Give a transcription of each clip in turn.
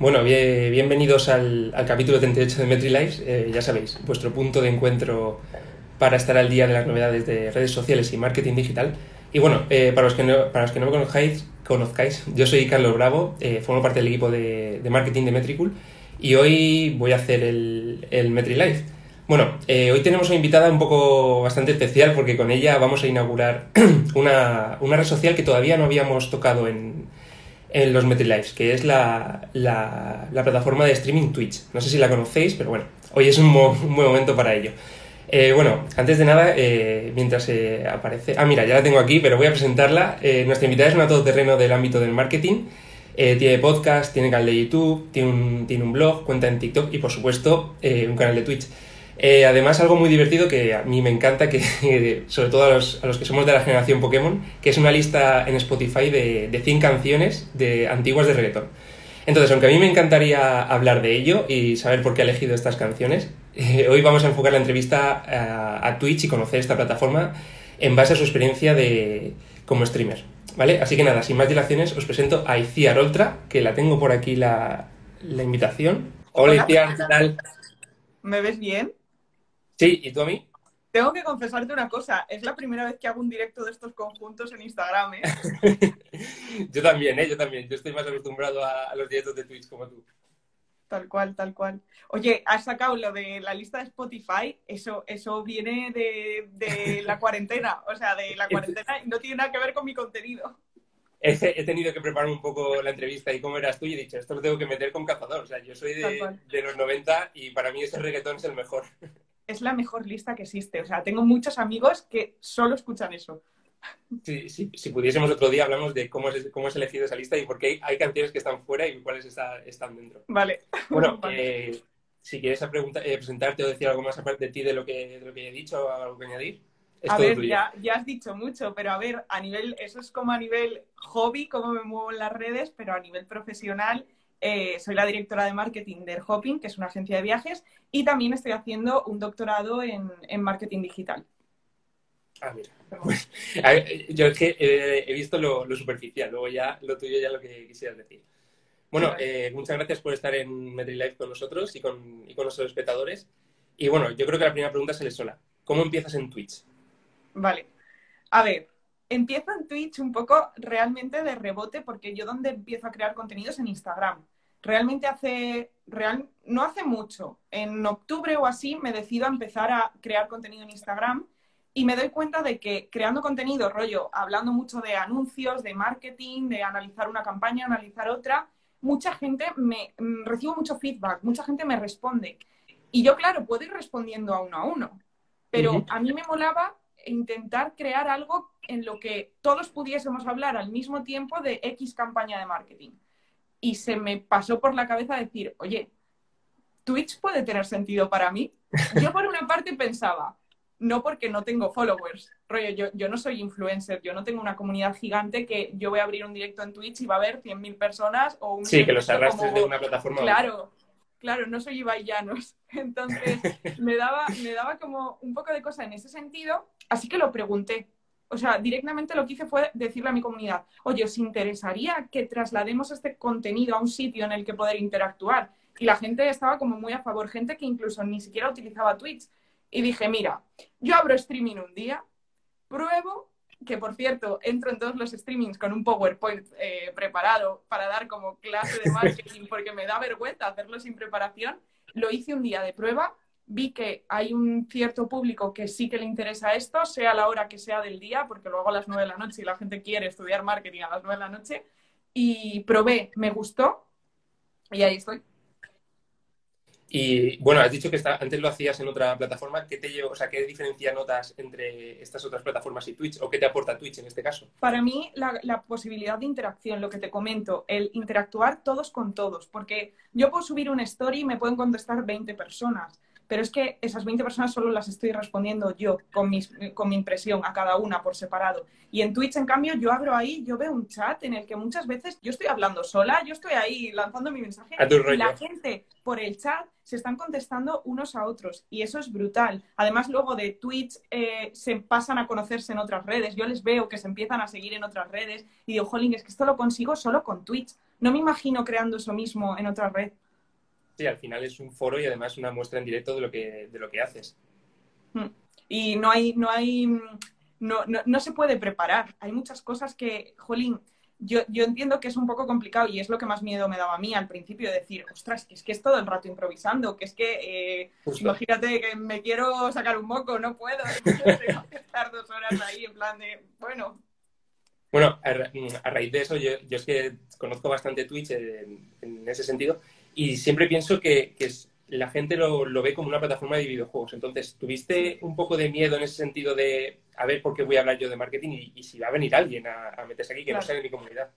Bueno, bienvenidos al, capítulo 38 de MetriLives. Eh, ya sabéis, vuestro punto de encuentro para estar al día de las novedades de redes sociales y marketing digital. Y bueno, eh, para, los que no, para los que no me conozcáis, conozcáis, yo soy Carlos Bravo, eh, formo parte del equipo de, marketing de Metricool y hoy voy a hacer el, el MetriLive. Bueno, hoy tenemos una invitada un poco bastante especial porque con ella vamos a inaugurar una, una red social que todavía no habíamos tocado en, en los MetriLives, que es la, la, plataforma de streaming Twitch. No sé si la conocéis, pero bueno, hoy es un, buen momento para ello. Eh, bueno, antes de nada, eh, mientras se aparece... Ah, mira, ya la tengo aquí, pero voy a presentarla. Eh, nuestra invitada es una todoterreno del ámbito del marketing. tiene podcast, tiene canal de YouTube, tiene un, tiene un blog, cuenta en TikTok y, por supuesto, un canal de Twitch. Eh, además, algo muy divertido que a mí me encanta, que sobre todo a los, a los, que somos de la generación Pokémon, que es una lista en Spotify de, de 100 canciones de, antiguas de reggaeton. Entonces, aunque a mí me encantaría hablar de ello y saber por qué ha elegido estas canciones, eh, hoy vamos a enfocar la entrevista a, a, Twitch y conocer esta plataforma en base a su experiencia de, como streamer. ¿Vale? Así que nada, sin más dilaciones, os presento a Iciar Oltra, que la tengo por aquí la, la invitación. Hola, Iciar, ¿qué tal? ¿Me ves bien? Sí, ¿y tú a mí? Tengo que confesarte una cosa, es la primera vez que hago un directo de estos conjuntos en Instagram, ¿eh? yo también, ¿eh? Yo también. Yo estoy más acostumbrado a, los directos de Twitch como tú. Tal cual, tal cual. Oye, has sacado lo de la lista de Spotify, eso, eso viene de, la cuarentena, o sea, de la cuarentena y no tiene nada que ver con mi contenido. He, tenido que preparar un poco la entrevista y cómo eras tú y he dicho, esto lo tengo que meter con cazador. O sea, yo soy de, de los 90 y para mí ese reggaetón es el mejor es la mejor lista que existe. O sea, tengo muchos amigos que solo escuchan eso. Sí, sí, si pudiésemos otro día hablamos de cómo es, cómo es elegido esa lista y por qué hay, canciones que están fuera y cuáles están dentro. Vale. Bueno, eh, si quieres pregunta, eh, presentarte o decir algo más aparte de ti de lo que, de lo que he dicho o algo que añadir. a ver, ya, ya, has dicho mucho, pero a ver, a nivel, eso es como a nivel hobby, cómo me muevo en las redes, pero a nivel profesional eh, soy la directora de marketing de Hopping, que es una agencia de viajes, y también estoy haciendo un doctorado en, marketing digital. Ah, mira. yo es que eh, he visto lo, superficial, luego ya lo tuyo ya lo que quisieras decir. Bueno, eh, muchas gracias por estar en MetriLife con nosotros y con, y con nuestros espectadores. Y bueno, yo creo que la primera pregunta es sola. ¿Cómo empiezas en Twitch? Vale. A ver, empiezo en Twitch un poco realmente de rebote porque yo donde empiezo a crear contenidos en Instagram. Realmente hace, real, no hace mucho, en octubre o así me decido a empezar a crear contenido en Instagram y me doy cuenta de que creando contenido, rollo, hablando mucho de anuncios, de marketing, de analizar una campaña, analizar otra, mucha gente me mm, recibo mucho feedback, mucha gente me responde. Y yo, claro, puedo ir respondiendo a uno a uno, pero a mí me molaba intentar crear algo en lo que todos pudiésemos hablar al mismo tiempo de X campaña de marketing. Y se me pasó por la cabeza decir, oye, ¿Twitch puede tener sentido para mí? Yo por una parte pensaba, no porque no tengo followers, rollo, yo, yo no soy influencer, yo no tengo una comunidad gigante que yo voy a abrir un directo en Twitch y va a haber 100.000 personas o un... Sí, que los arrastres de una plataforma. Claro, claro, no soy Ibai Llanos. Entonces, me daba, me daba como un poco de cosa en ese sentido, así que lo pregunté. O sea, directamente lo que hice fue decirle a mi comunidad, oye, ¿os interesaría que traslademos este contenido a un sitio en el que poder interactuar? Y la gente estaba como muy a favor, gente que incluso ni siquiera utilizaba Twitch. Y dije, mira, yo abro streaming un día, pruebo que por cierto, entro en todos los streamings con un PowerPoint eh, preparado para dar como clase de marketing porque me da vergüenza hacerlo sin preparación. Lo hice un día de prueba, vi que hay un cierto público que sí que le interesa esto, sea la hora que sea del día, porque luego a las nueve de la noche y la gente quiere estudiar marketing a las nueve de la noche, y probé, me gustó y ahí estoy. Y bueno, has dicho que antes lo hacías en otra plataforma. ¿Qué te o sea, qué diferencia notas entre estas otras plataformas y Twitch? ¿O qué te aporta Twitch en este caso? Para mí, la, la, posibilidad de interacción, lo que te comento, el interactuar todos con todos. Porque yo puedo subir una story y me pueden contestar 20 personas pero es que esas 20 personas solo las estoy respondiendo yo con, mis, con mi impresión a cada una por separado. Y en Twitch, en cambio, yo abro ahí, yo veo un chat en el que muchas veces yo estoy hablando sola, yo estoy ahí lanzando mi mensaje y la gente por el chat se están contestando unos a otros y eso es brutal. Además, luego de Twitch eh, se pasan a conocerse en otras redes. Yo les veo que se empiezan a seguir en otras redes y digo, jolín, es que esto lo consigo solo con Twitch no me imagino creando eso mismo en otra red. Sí, al final es un foro y además una muestra en directo de lo que, de lo que haces. Mm. Y no hay, no hay, no, no, no se puede preparar. Hay muchas cosas que, jolín, yo, yo, entiendo que es un poco complicado y es lo que más miedo me daba a mí al principio, decir, ostras, que es que es todo el rato improvisando, que es que, eh, imagínate que me quiero sacar un moco, no puedo, tengo que estar dos horas ahí en plan de, bueno. Bueno, a, raíz de eso, yo, yo, es que conozco bastante Twitch en, en ese sentido y siempre pienso que, que es, la gente lo, lo, ve como una plataforma de videojuegos. Entonces, ¿tuviste un poco de miedo en ese sentido de a ver por qué voy a hablar yo de marketing y, y si va a venir alguien a, a meterse aquí que claro. no sea de mi comunidad?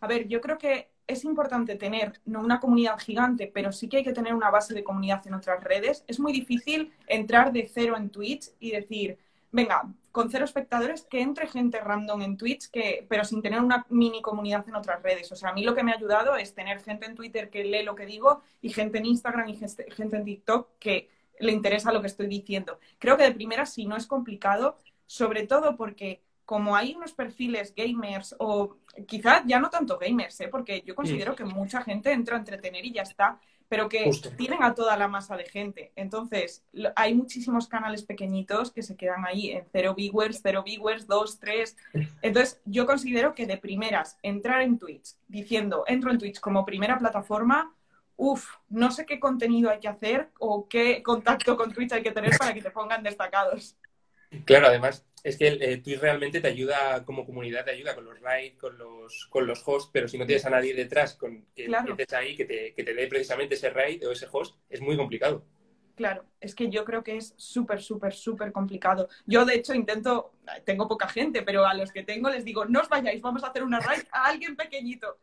A ver, yo creo que es importante tener no una comunidad gigante, pero sí que hay que tener una base de comunidad en otras redes. Es muy difícil entrar de cero en Twitch y decir, venga, con cero espectadores, que entre gente random en Twitch, que, pero sin tener una mini comunidad en otras redes. O sea, a mí lo que me ha ayudado es tener gente en Twitter que lee lo que digo y gente en Instagram y gente en TikTok que le interesa lo que estoy diciendo. Creo que de primera sí no es complicado, sobre todo porque como hay unos perfiles gamers o quizás ya no tanto gamers, ¿eh? porque yo considero que mucha gente entra a entretener y ya está, pero que Justo. tienen a toda la masa de gente. Entonces, hay muchísimos canales pequeñitos que se quedan ahí en cero viewers, cero viewers, dos, tres. Entonces, yo considero que de primeras, entrar en Twitch diciendo, entro en Twitch como primera plataforma, uff, no sé qué contenido hay que hacer o qué contacto con Twitch hay que tener para que te pongan destacados. Claro, además, es que eh, Twitch realmente te ayuda como comunidad, te ayuda con los raids, con los, con los hosts, pero si no tienes a nadie detrás con, que claro. estés ahí, que te, que te dé precisamente ese raid o ese host, es muy complicado. Claro, es que yo creo que es súper, súper, súper complicado. Yo, de hecho, intento, tengo poca gente, pero a los que tengo les digo, no os vayáis, vamos a hacer una raid a alguien pequeñito.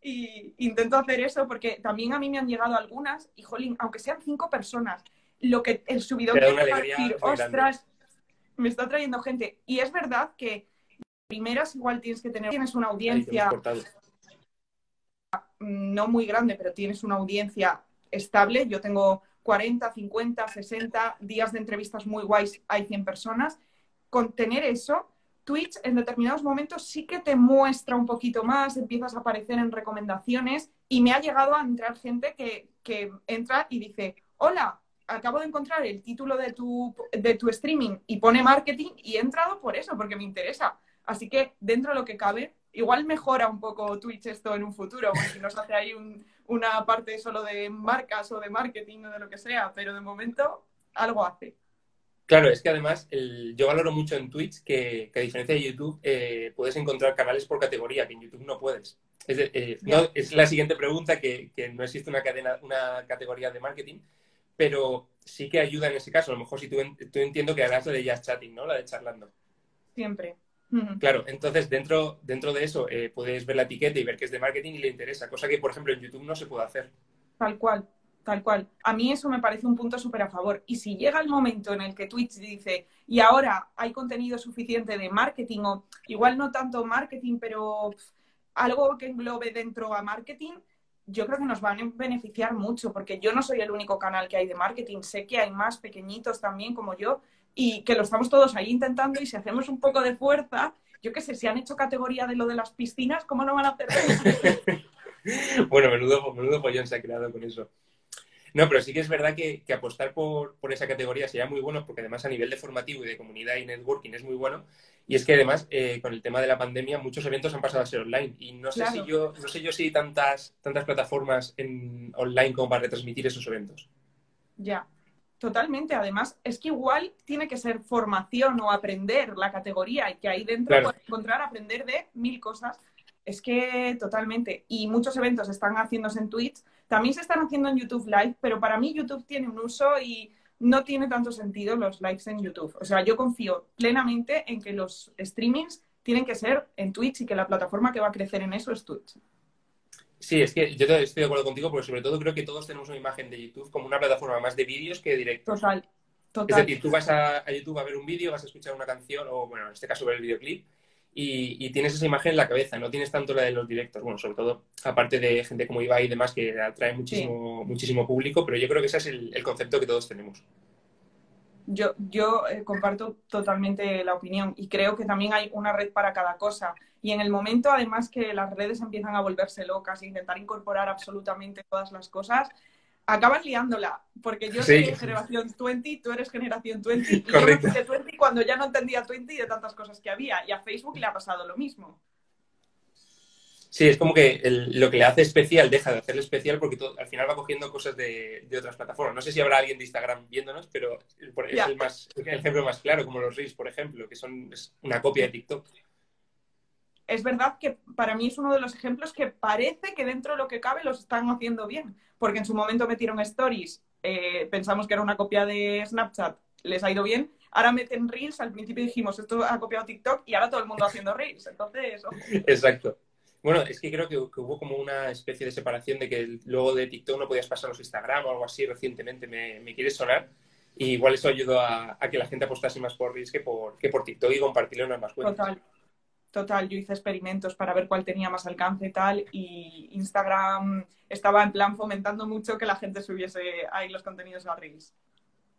Y intento hacer eso porque también a mí me han llegado algunas y, jolín, aunque sean cinco personas, lo que el subidón que decir, ostras, me está trayendo gente. Y es verdad que primeras igual tienes que tener, tienes una audiencia no muy grande, pero tienes una audiencia estable. Yo tengo 40, 50, 60 días de entrevistas muy guays, hay 100 personas. Con tener eso, Twitch en determinados momentos sí que te muestra un poquito más, empiezas a aparecer en recomendaciones y me ha llegado a entrar gente que, que entra y dice, hola, acabo de encontrar el título de tu, de tu streaming y pone marketing y he entrado por eso, porque me interesa. Así que dentro de lo que cabe, igual mejora un poco Twitch esto en un futuro, porque nos hace ahí un, una parte solo de marcas o de marketing o de lo que sea, pero de momento algo hace. Claro, es que además el, yo valoro mucho en Twitch que, que a diferencia de YouTube eh, puedes encontrar canales por categoría, que en YouTube no puedes. Es, de, eh, no, es la siguiente pregunta, que, que, no existe una, cadena, una categoría de marketing, pero sí que ayuda en ese caso. A lo mejor si tú, tú entiendo que harás la de Just Chatting, ¿no? La de charlando. Siempre. Claro, entonces dentro, dentro de eso eh, puedes ver la etiqueta y ver que es de marketing y le interesa, cosa que, por ejemplo, en YouTube no se puede hacer. Tal cual, tal cual. A mí eso me parece un punto súper a favor. Y si llega el momento en el que Twitch dice, y ahora hay contenido suficiente de marketing, o igual no tanto marketing, pero algo que englobe dentro a marketing, yo creo que nos van a beneficiar mucho, porque yo no soy el único canal que hay de marketing, sé que hay más pequeñitos también como yo, y que lo estamos todos ahí intentando, y si hacemos un poco de fuerza, yo qué sé, si han hecho categoría de lo de las piscinas, ¿cómo no van a hacer bueno, menudo, menudo pollón se ha creado con eso. No, pero sí que es verdad que, que apostar por, por, esa categoría sería muy bueno, porque además a nivel de formativo y de comunidad y networking es muy bueno. Y es que además, eh, con el tema de la pandemia, muchos eventos han pasado a ser online. Y no sé claro. si yo, no sé yo si hay tantas, tantas plataformas en online como para retransmitir esos eventos. Ya, totalmente. Además, es que igual tiene que ser formación o aprender la categoría y que ahí dentro claro. puedes encontrar aprender de mil cosas. Es que totalmente. Y muchos eventos están haciéndose en Twitch también se están haciendo en YouTube Live, pero para mí YouTube tiene un uso y no tiene tanto sentido los lives en YouTube. O sea, yo confío plenamente en que los streamings tienen que ser en Twitch y que la plataforma que va a crecer en eso es Twitch. Sí, es que yo estoy de acuerdo contigo, porque sobre todo creo que todos tenemos una imagen de YouTube como una plataforma más de vídeos que de directos. Total, total. Es decir, tú vas a, a, YouTube a ver un vídeo, vas a escuchar una canción, o bueno, en este caso ver el videoclip, y, y, tienes esa imagen en la cabeza, no tienes tanto la de los directos. Bueno, sobre todo, aparte de gente como Ibai y demás, que atrae muchísimo, sí. muchísimo público, pero yo creo que ese es el, el, concepto que todos tenemos. Yo, yo eh, comparto totalmente la opinión y creo que también hay una red para cada cosa. Y en el momento, además, que las redes empiezan a volverse locas e intentar incorporar absolutamente todas las cosas, acaban liándola. Porque yo soy generación 20, tú eres generación 20, y yo me 20 cuando ya no entendía 20 y de tantas cosas que había. Y a Facebook le ha pasado lo mismo. Sí, es como que lo que le hace especial deja de hacerle especial porque al final va cogiendo cosas de, otras plataformas. No sé si habrá alguien de Instagram viéndonos, pero es el, más, el ejemplo más claro, como los Reels, por ejemplo, que son una copia de TikTok. Es verdad que para mí es uno de los ejemplos que parece que dentro de lo que cabe los están haciendo bien, porque en su momento metieron stories, eh, pensamos que era una copia de Snapchat, les ha ido bien, ahora meten Reels, al principio dijimos esto ha copiado TikTok y ahora todo el mundo haciendo Reels, entonces... Exacto. Bueno, es que creo que, hubo como una especie de separación de que luego de TikTok no podías pasar los Instagram o algo así recientemente, me, quiere sonar. Y igual eso ayudó a, que la gente apostase más por Reels que por, que por TikTok y compartirlo en más cuentas. Total. Total, yo hice experimentos para ver cuál tenía más alcance y tal, y Instagram estaba en plan fomentando mucho que la gente subiese ahí los contenidos a Reels.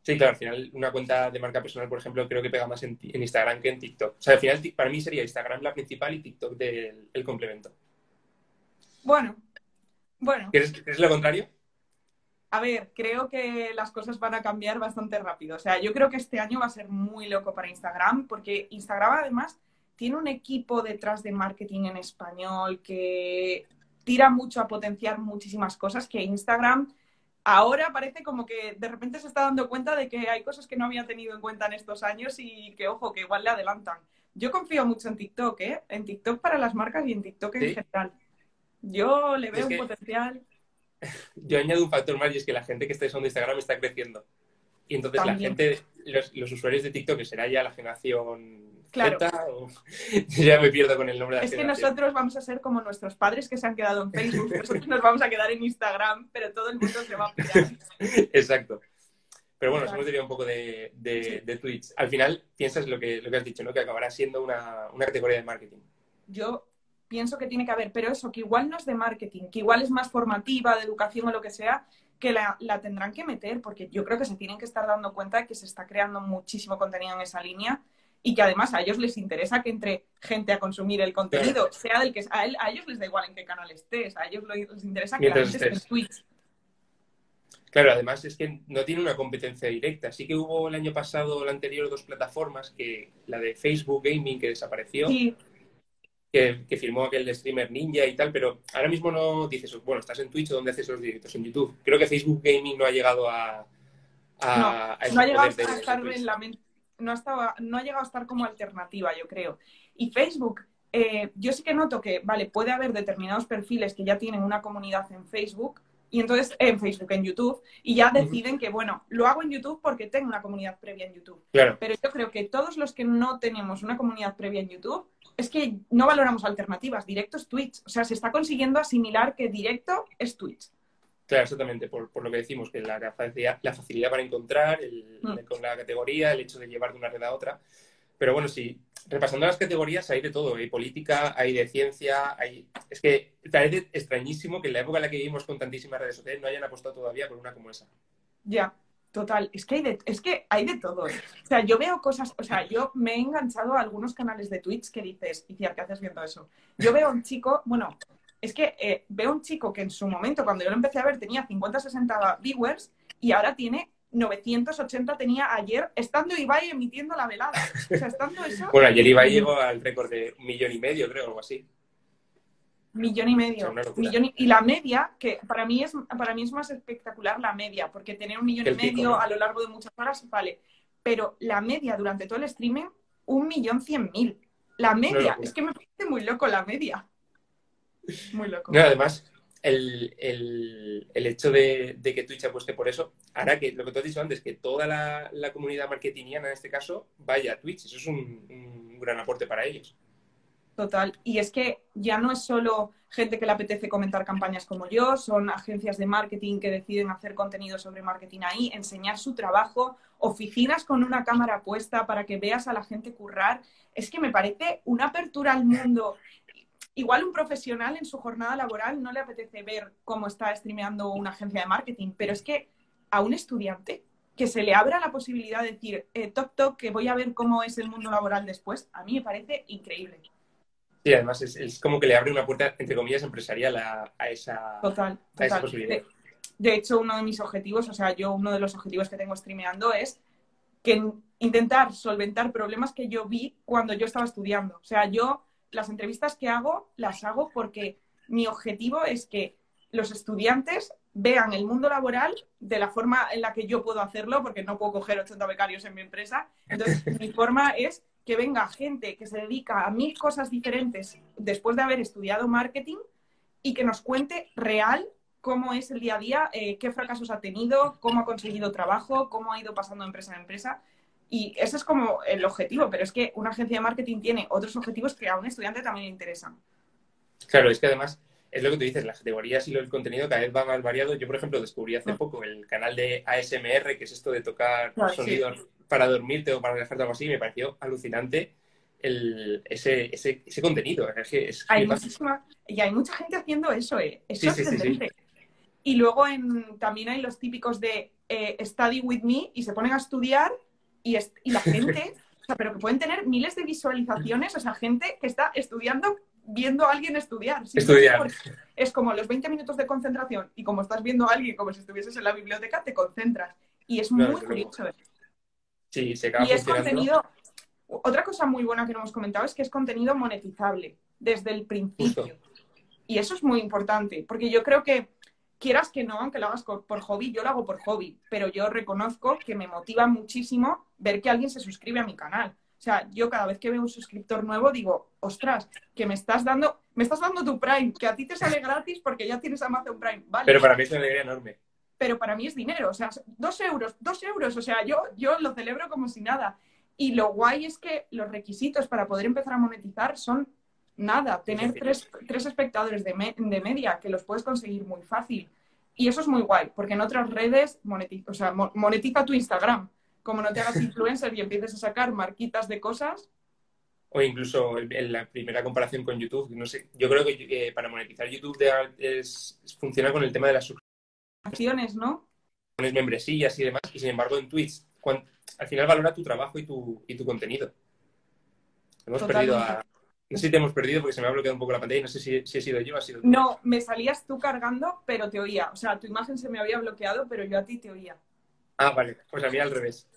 Sí, claro, al final una cuenta de marca personal, por ejemplo, creo que pega más en, Instagram que en TikTok. O sea, al final para mí sería Instagram la principal y TikTok del, el complemento. Bueno, bueno. ¿Crees, lo contrario? A ver, creo que las cosas van a cambiar bastante rápido. O sea, yo creo que este año va a ser muy loco para Instagram, porque Instagram además tiene un equipo detrás de marketing en español que tira mucho a potenciar muchísimas cosas que Instagram ahora parece como que de repente se está dando cuenta de que hay cosas que no había tenido en cuenta en estos años y que, ojo, que igual le adelantan. Yo confío mucho en TikTok, ¿eh? En TikTok para las marcas y en TikTok en general. Yo le veo un potencial. Yo añado un factor más y es que la gente que está usando Instagram está creciendo. Y entonces la gente, los, los, usuarios de TikTok, que será ya la generación Claro. ya me pierdo con el nombre de la Es que nosotros vamos a ser como nuestros padres que se han quedado en Facebook, nosotros nos vamos a quedar en Instagram, pero todo el mundo se va a pillar. Exacto. Pero bueno, hemos diría un poco de, de, Twitch. Al final, piensas lo que, lo que has dicho, ¿no? Que acabará siendo una, una categoría de marketing. Yo pienso que tiene que haber, pero eso, que igual no es de marketing, que igual es más formativa, de educación o lo que sea, que la, la, tendrán que meter, porque yo creo que se tienen que estar dando cuenta de que se está creando muchísimo contenido en esa línea y que además a ellos les interesa que entre gente a consumir el contenido, sea del que a, a, ellos les da igual en qué canal estés, a ellos les interesa que la gente esté en Twitch. Claro, además es que no tiene una competencia directa. Sí que hubo el año pasado, el anterior, dos plataformas, que la de Facebook Gaming que desapareció, que, que, firmó aquel streamer Ninja y tal, pero ahora mismo no dices, bueno, estás en Twitch o dónde haces los directos en YouTube. Creo que Facebook Gaming no ha llegado a... a no, no ha llegado a estar en la mente no, estaba, no ha llegado a estar como alternativa, yo creo. Y Facebook, eh, yo sí que noto que, vale, puede haber determinados perfiles que ya tienen una comunidad en Facebook, y entonces en Facebook, en YouTube, y ya deciden que, bueno, lo hago en YouTube porque tengo una comunidad previa en YouTube. Claro. Pero yo creo que todos los que no tenemos una comunidad previa en YouTube, es que no valoramos alternativas. Directo es Twitch. O sea, se está consiguiendo asimilar que directo es Twitch. Claro, exactamente, por, lo que decimos, que la facilidad, la facilidad para encontrar, mm. con la categoría, el hecho de llevar de una red a otra. Pero bueno, sí, repasando las categorías hay de todo, hay política, hay de ciencia, hay... Es que parece extrañísimo que en la época en la que vivimos con tantísimas redes sociales no hayan apostado todavía por una como esa. Ya, total. Es que hay de, es que hay de todo. ¿eh? O sea, yo veo cosas, o sea, yo me he enganchado a algunos canales de Twitch que dices, y ¿qué haces viendo eso? Yo veo a un chico, bueno, es que eh, veo un chico que en su momento, cuando yo lo empecé a ver, tenía 50, 60 viewers y ahora tiene 980 tenía ayer, estando Ibai emitiendo la velada. O sea, estando eso... bueno, ayer Ibai llegó al récord de un millón y medio, creo, algo así. Millón y medio. y, la media, que para mí, es, para mí es más espectacular la media, porque tener un millón y medio a lo largo de muchas horas, vale. Pero la media durante todo el streaming, un millón cien mil. La media, es que me parece muy loco la media. Muy loco. No, además, el, hecho de, que Twitch apueste por eso hará que, lo que tú has dicho antes, que toda la, comunidad marketingiana en este caso vaya a Twitch. Eso es un, gran aporte para ellos. Total. Y es que ya no es solo gente que le apetece comentar campañas como yo, son agencias de marketing que deciden hacer contenido sobre marketing ahí, enseñar su trabajo, oficinas con una cámara puesta para que veas a la gente currar. Es que me parece una apertura al mundo igual un profesional en su jornada laboral no le apetece ver cómo está streameando una agencia de marketing, pero es que a un estudiante que se le abra la posibilidad de decir, eh, toc, toc, que voy a ver cómo es el mundo laboral después, a mí me parece increíble. Sí, además es, como que le abre una puerta, entre comillas, empresarial a, esa, total, posibilidad. De, hecho, uno de mis objetivos, o sea, yo uno de los objetivos que tengo streameando es que intentar solventar problemas que yo vi cuando yo estaba estudiando. O sea, yo las entrevistas que hago las hago porque mi objetivo es que los estudiantes vean el mundo laboral de la forma en la que yo puedo hacerlo, porque no puedo coger 80 becarios en mi empresa. Entonces, mi forma es que venga gente que se dedica a mil cosas diferentes después de haber estudiado marketing y que nos cuente real cómo es el día a día, eh, qué fracasos ha tenido, cómo ha conseguido trabajo, cómo ha ido pasando de empresa en empresa. Y ese es como el objetivo, pero es que una agencia de marketing tiene otros objetivos que a un estudiante también le interesan. Claro, es que además es lo que tú dices, las categorías y el contenido cada vez va más variado. Yo, por ejemplo, descubrí hace poco el canal de ASMR, que es esto de tocar sonidos para dormirte o para relajarte o algo así, y me pareció alucinante el, ese, ese, ese, contenido. Es hay muchísima, y hay mucha gente haciendo eso, ¿eh? Es sorprendente. y luego en, también hay los típicos de eh, Study with me y se ponen a estudiar y, y la gente, o sea, pero que pueden tener miles de visualizaciones, o sea, gente que está estudiando viendo a alguien estudiar. Estudiar. Es como los 20 minutos de concentración y como estás viendo a alguien como si estuvieses en la biblioteca, te concentras. Y es muy curioso. Sí, se acaba Y es contenido... Otra cosa muy buena que no hemos comentado es que es contenido monetizable desde el principio. Y eso es muy importante, porque yo creo que quieras que no, aunque lo hagas por hobby, yo lo hago por hobby, pero yo reconozco que me motiva muchísimo ver que alguien se suscribe a mi canal. O sea, yo cada vez que veo un suscriptor nuevo digo, ostras, que me estás dando, me estás dando tu Prime, que a ti te sale gratis porque ya tienes Amazon Prime. Vale. Pero para mí es una alegría enorme. Pero para mí es dinero, o sea, dos euros, dos euros, o sea, yo, yo lo celebro como si nada. Y lo guay es que los requisitos para poder empezar a monetizar son nada, tener tres, tres espectadores de, de, media, que los puedes conseguir muy fácil. Y eso es muy guay, porque en otras redes monetiza, o sea, monetiza tu Instagram como no te hagas influencer y empieces a sacar marquitas de cosas. O incluso en la primera comparación con YouTube, no sé, yo creo que eh, para monetizar YouTube es, funciona con el tema de las suscripciones, ¿no? Pones membresías y demás, y sin embargo en Twitch, al final valora tu trabajo y tu, y tu contenido. Hemos perdido a, no sé si te hemos perdido porque se me ha bloqueado un poco la pantalla y no sé si, si he sido yo o ha sido tú. No, me salías tú cargando, pero te oía. O sea, tu imagen se me había bloqueado, pero yo a ti te oía. Ah, vale. Pues a mí al revés.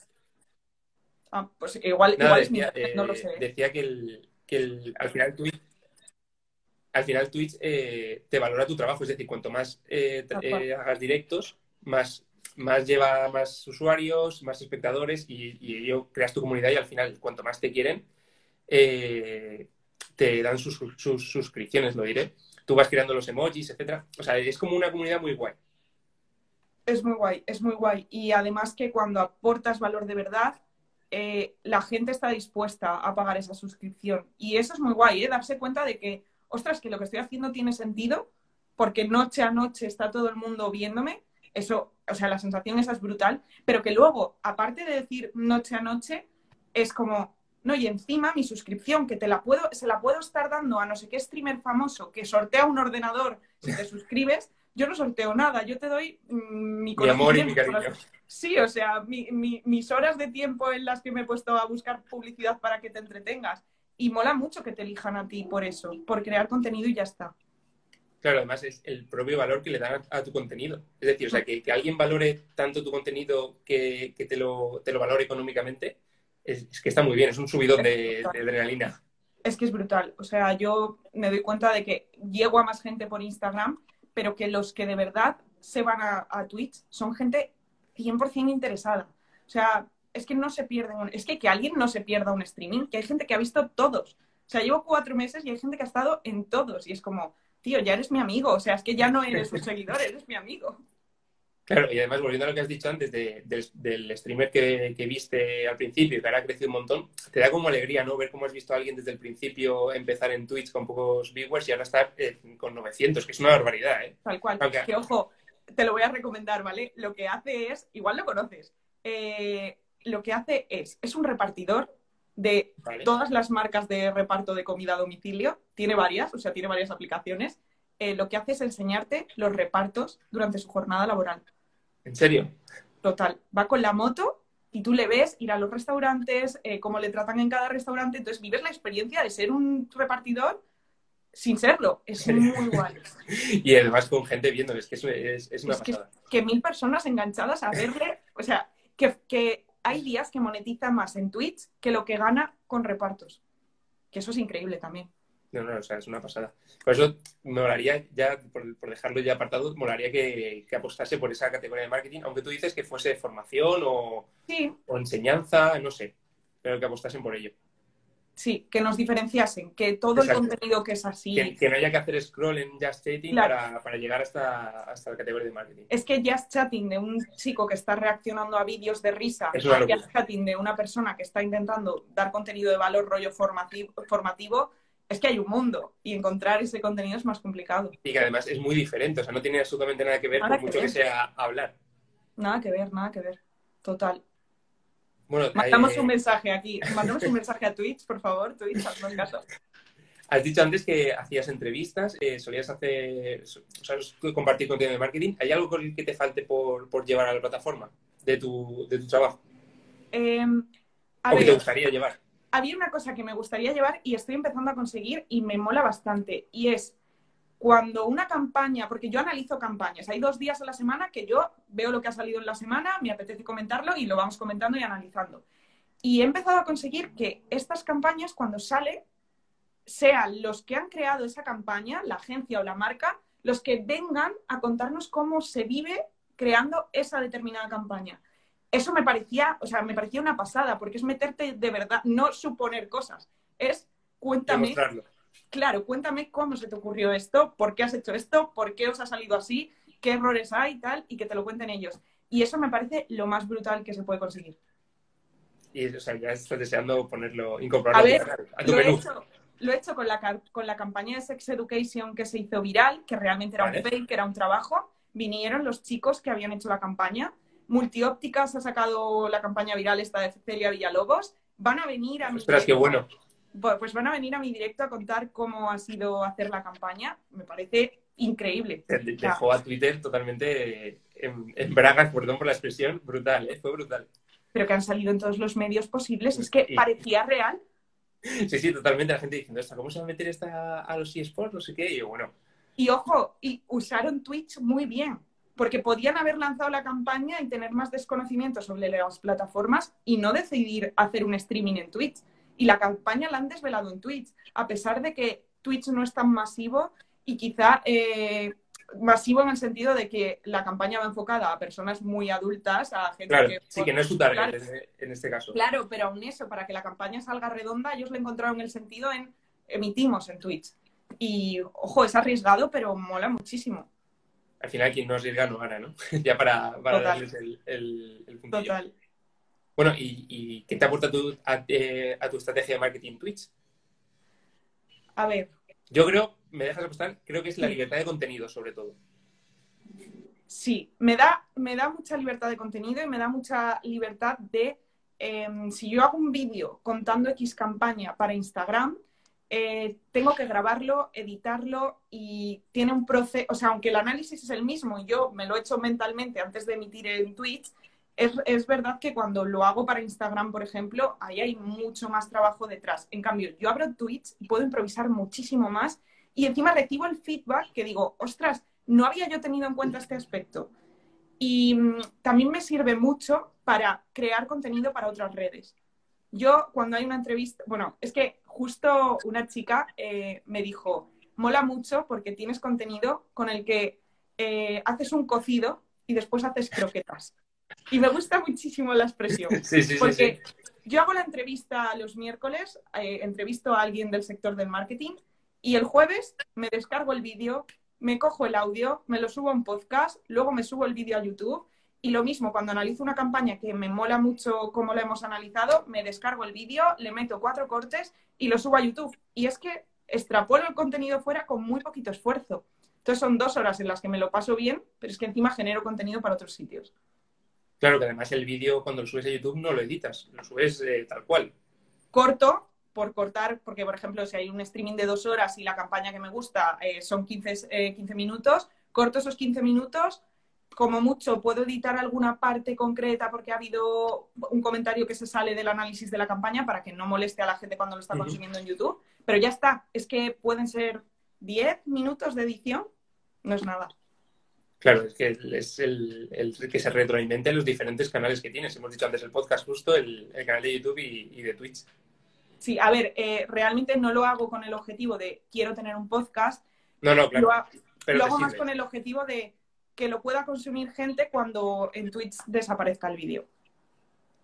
Ah, pues igual, es mi... no lo sé. Eh, decía que, el, que el, al final Twitch, al final Twitch eh, te valora tu trabajo. Es decir, cuanto más eh, hagas directos, más, más lleva más usuarios, más espectadores y, y creas tu comunidad y al final, cuanto más te quieren, te dan sus, sus, suscripciones, lo diré. Tú vas creando los emojis, etcétera. O sea, es como una comunidad muy guay. Es muy guay, es muy guay. Y además que cuando aportas valor de verdad, eh, la gente está dispuesta a pagar esa suscripción. Y eso es muy guay, ¿eh? darse cuenta de que, ostras, que lo que estoy haciendo tiene sentido, porque noche a noche está todo el mundo viéndome. Eso, o sea, la sensación esa es brutal. Pero que luego, aparte de decir noche a noche, es como, no, y encima mi suscripción, que te la puedo, se la puedo estar dando a no sé qué streamer famoso que sortea un ordenador si te suscribes, yo no sorteo nada, yo te doy mm, mi, mi amor y mi cariño. Sí, o sea, mis horas de tiempo en las que me he puesto a buscar publicidad para que te entretengas. Y mola mucho que te elijan a ti por eso, por crear contenido y ya está. Claro, además es el propio valor que le dan a, tu contenido. Es decir, o sea, que, alguien valore tanto tu contenido que, te, lo, te, lo, valore económicamente, es, que está muy bien, es un subidón de, de adrenalina. Es que es brutal. O sea, yo me doy cuenta de que llego a más gente por Instagram pero que los que de verdad se van a, Twitch son gente 100% interesada. O sea, es que no se pierden, es que que alguien no se pierda un streaming, que hay gente que ha visto todos. O sea, llevo cuatro meses y hay gente que ha estado en todos y es como, tío, ya eres mi amigo, o sea, es que ya no eres un seguidor, eres mi amigo. Claro, y además, volviendo a lo que has dicho antes del, streamer que, viste al principio, que ahora ha crecido un montón, te da como alegría, ¿no? Ver cómo has visto a alguien desde el principio empezar en Twitch con pocos viewers y ahora estar eh, con 900, que es una barbaridad, ¿eh? Tal cual. Que, ojo, te lo voy a recomendar, ¿vale? Lo que hace es, igual lo conoces, eh, lo que hace es, es un repartidor de todas las marcas de reparto de comida a domicilio, tiene varias, o sea, tiene varias aplicaciones, eh, lo que hace es enseñarte los repartos durante su jornada laboral. ¿En serio? Total. Va con la moto y tú le ves ir a los restaurantes, eh, cómo le tratan en cada restaurante. Entonces vives la experiencia de ser un repartidor sin serlo. Es muy guay. y además con gente viendo, es que es, es una pasada. Que, mil personas enganchadas a verle, o sea, que, que hay días que monetiza más en Twitch que lo que gana con repartos. Que eso es increíble también. No, no, o sea, es una pasada. Por eso me molaría, ya, por, dejarlo ya apartado, molaría que, que, apostase por esa categoría de marketing, aunque tú dices que fuese formación o, o enseñanza, no sé, pero que apostasen por ello. Sí, que nos diferenciasen, que todo el contenido que es así. Que, no haya que hacer scroll en Just Chatting para, para, llegar hasta, hasta la categoría de marketing. Es que Just Chatting de un chico que está reaccionando a vídeos de risa, a Just Chatting de una persona que está intentando dar contenido de valor rollo formativo, formativo es que hay un mundo y encontrar ese contenido es más complicado. Y que además es muy diferente, o sea, no tiene absolutamente nada que ver por mucho que sea hablar. Nada que ver, nada que ver. Total. Bueno, Mandamos un mensaje aquí. Mandamos un mensaje a Twitch, por favor. Twitch, haznos caso. Has dicho antes que hacías entrevistas, eh, solías hacer, o sea, compartir contenido de marketing. ¿Hay algo que te falte por, llevar a la plataforma de tu, de tu trabajo? Em, ¿O que te gustaría llevar? Había una cosa que me gustaría llevar y estoy empezando a conseguir y me mola bastante. Y es cuando una campaña, porque yo analizo campañas, hay dos días a la semana que yo veo lo que ha salido en la semana, me apetece comentarlo y lo vamos comentando y analizando. Y he empezado a conseguir que estas campañas, cuando sale, sean los que han creado esa campaña, la agencia o la marca, los que vengan a contarnos cómo se vive creando esa determinada campaña eso me parecía, o sea, me parecía una pasada, porque es meterte de verdad, no suponer cosas, es cuéntame. Claro, cuéntame cómo se te ocurrió esto, por qué has hecho esto, por qué os ha salido así, qué errores hay y tal, y que te lo cuenten ellos. Y eso me parece lo más brutal que se puede conseguir. Y, o sea, ya estás deseando ponerlo, incorporarlo a, tu menú. lo he hecho con la, con la campaña de Sex Education que se hizo viral, que realmente era un fake, que era un trabajo. Vinieron los chicos que habían hecho la campaña Multiópticas ha sacado la campaña viral esta de Celia Villalobos. Van a venir a mi Ostras, qué bueno. Pues van a venir a mi directo a contar cómo ha sido hacer la campaña. Me parece increíble. Dejó a Twitter totalmente en, bragas, perdón por la expresión, brutal, ¿eh? fue brutal. Pero que han salido en todos los medios posibles. Es que parecía real. Sí, sí, totalmente. La gente diciendo, ¿cómo se va a meter esta a los eSports? No sé qué. Y bueno. Y ojo, y usaron Twitch muy bien porque podían haber lanzado la campaña y tener más desconocimiento sobre las plataformas y no decidir hacer un streaming en Twitch. Y la campaña la han desvelado en Twitch, a pesar de que Twitch no es tan masivo y quizá eh, masivo en el sentido de que la campaña va enfocada a personas muy adultas, a gente que... Sí, que no es su target en este caso. Claro, pero aún eso, para que la campaña salga redonda, ellos le encontraron el sentido en emitimos en Twitch. Y, ojo, es arriesgado, pero mola muchísimo al final quien no arriesga no gana, ¿no? ya para, darles el, el, Total. Bueno, ¿y, qué te aporta tu, eh, a, tu estrategia de marketing Twitch? A ver. Yo creo, me dejas apostar, creo que es la libertad de contenido, sobre todo. Sí, me da, me da mucha libertad de contenido y me da mucha libertad de, em, si yo hago un vídeo contando X campaña para Instagram, eh, tengo que grabarlo, editarlo y tiene un proceso, o sea, aunque el análisis es el mismo y yo me lo he hecho mentalmente antes de emitir en Twitch, es, es, verdad que cuando lo hago para Instagram, por ejemplo, ahí hay mucho más trabajo detrás. En cambio, yo abro Twitch y puedo improvisar muchísimo más y encima recibo el feedback que digo, ostras, no había yo tenido en cuenta este aspecto. Y mm, también me sirve mucho para crear contenido para otras redes. Yo cuando hay una entrevista, bueno, es que justo una chica eh, me dijo, mola mucho porque tienes contenido con el que eh, haces un cocido y después haces croquetas. Y me gusta muchísimo la expresión. Sí, sí, porque yo hago la entrevista los miércoles, eh, entrevisto a alguien del sector del marketing y el jueves me descargo el vídeo, me cojo el audio, me lo subo a un podcast, luego me subo el vídeo a YouTube y lo mismo, cuando analizo una campaña que me mola mucho cómo la hemos analizado, me descargo el vídeo, le meto cuatro cortes y lo subo a YouTube. Y es que extrapolo el contenido fuera con muy poquito esfuerzo. Entonces son dos horas en las que me lo paso bien, pero es que encima genero contenido para otros sitios. Claro que además el vídeo cuando lo subes a YouTube no lo editas, lo subes eh, tal cual. Corto por cortar, porque por ejemplo si hay un streaming de dos horas y la campaña que me gusta eh, son 15, 15 eh, minutos, corto esos 15 minutos, como mucho puedo editar alguna parte concreta porque ha habido un comentario que se sale del análisis de la campaña para que no moleste a la gente cuando lo está consumiendo en YouTube, pero ya está, es que pueden ser 10 minutos de edición, no es nada. Claro, es que es el, que se retroalimente los diferentes canales que tienes. Hemos dicho antes el podcast justo, el, canal de YouTube y, de Twitch. Sí, a ver, eh, realmente no lo hago con el objetivo de quiero tener un podcast. No, no, claro. Lo, hago más con el objetivo de que lo pueda consumir gente cuando en Twitch desaparezca el vídeo.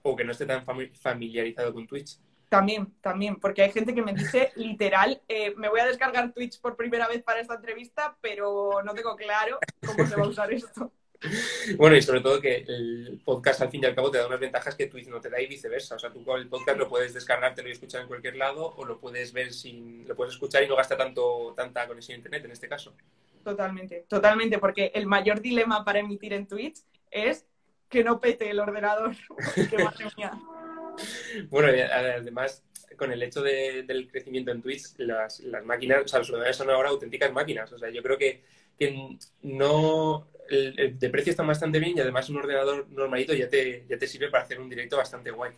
O que no esté tan familiarizado con Twitch. También, también, porque hay gente que me dice literal, eh, me voy a descargar Twitch por primera vez para esta entrevista, pero no tengo claro cómo se va a usar esto. Bueno, y sobre todo que el podcast al fin y al cabo te da unas ventajas que Twitch no te da y viceversa. O sea, tú con el podcast lo puedes descargártelo y escuchar en cualquier lado o lo puedes ver sin, lo puedes escuchar y no gasta tanto, tanta conexión a internet en este caso. Totalmente, totalmente, porque el mayor dilema para emitir en Twitch es que no pete el ordenador. Bueno, además, con el hecho del crecimiento en Twitch, las, máquinas, o sea, los ordenadores son ahora auténticas máquinas. O sea, yo creo que, no. El, de precio está bastante bien y además un ordenador normalito ya te, ya te sirve para hacer un directo bastante guay.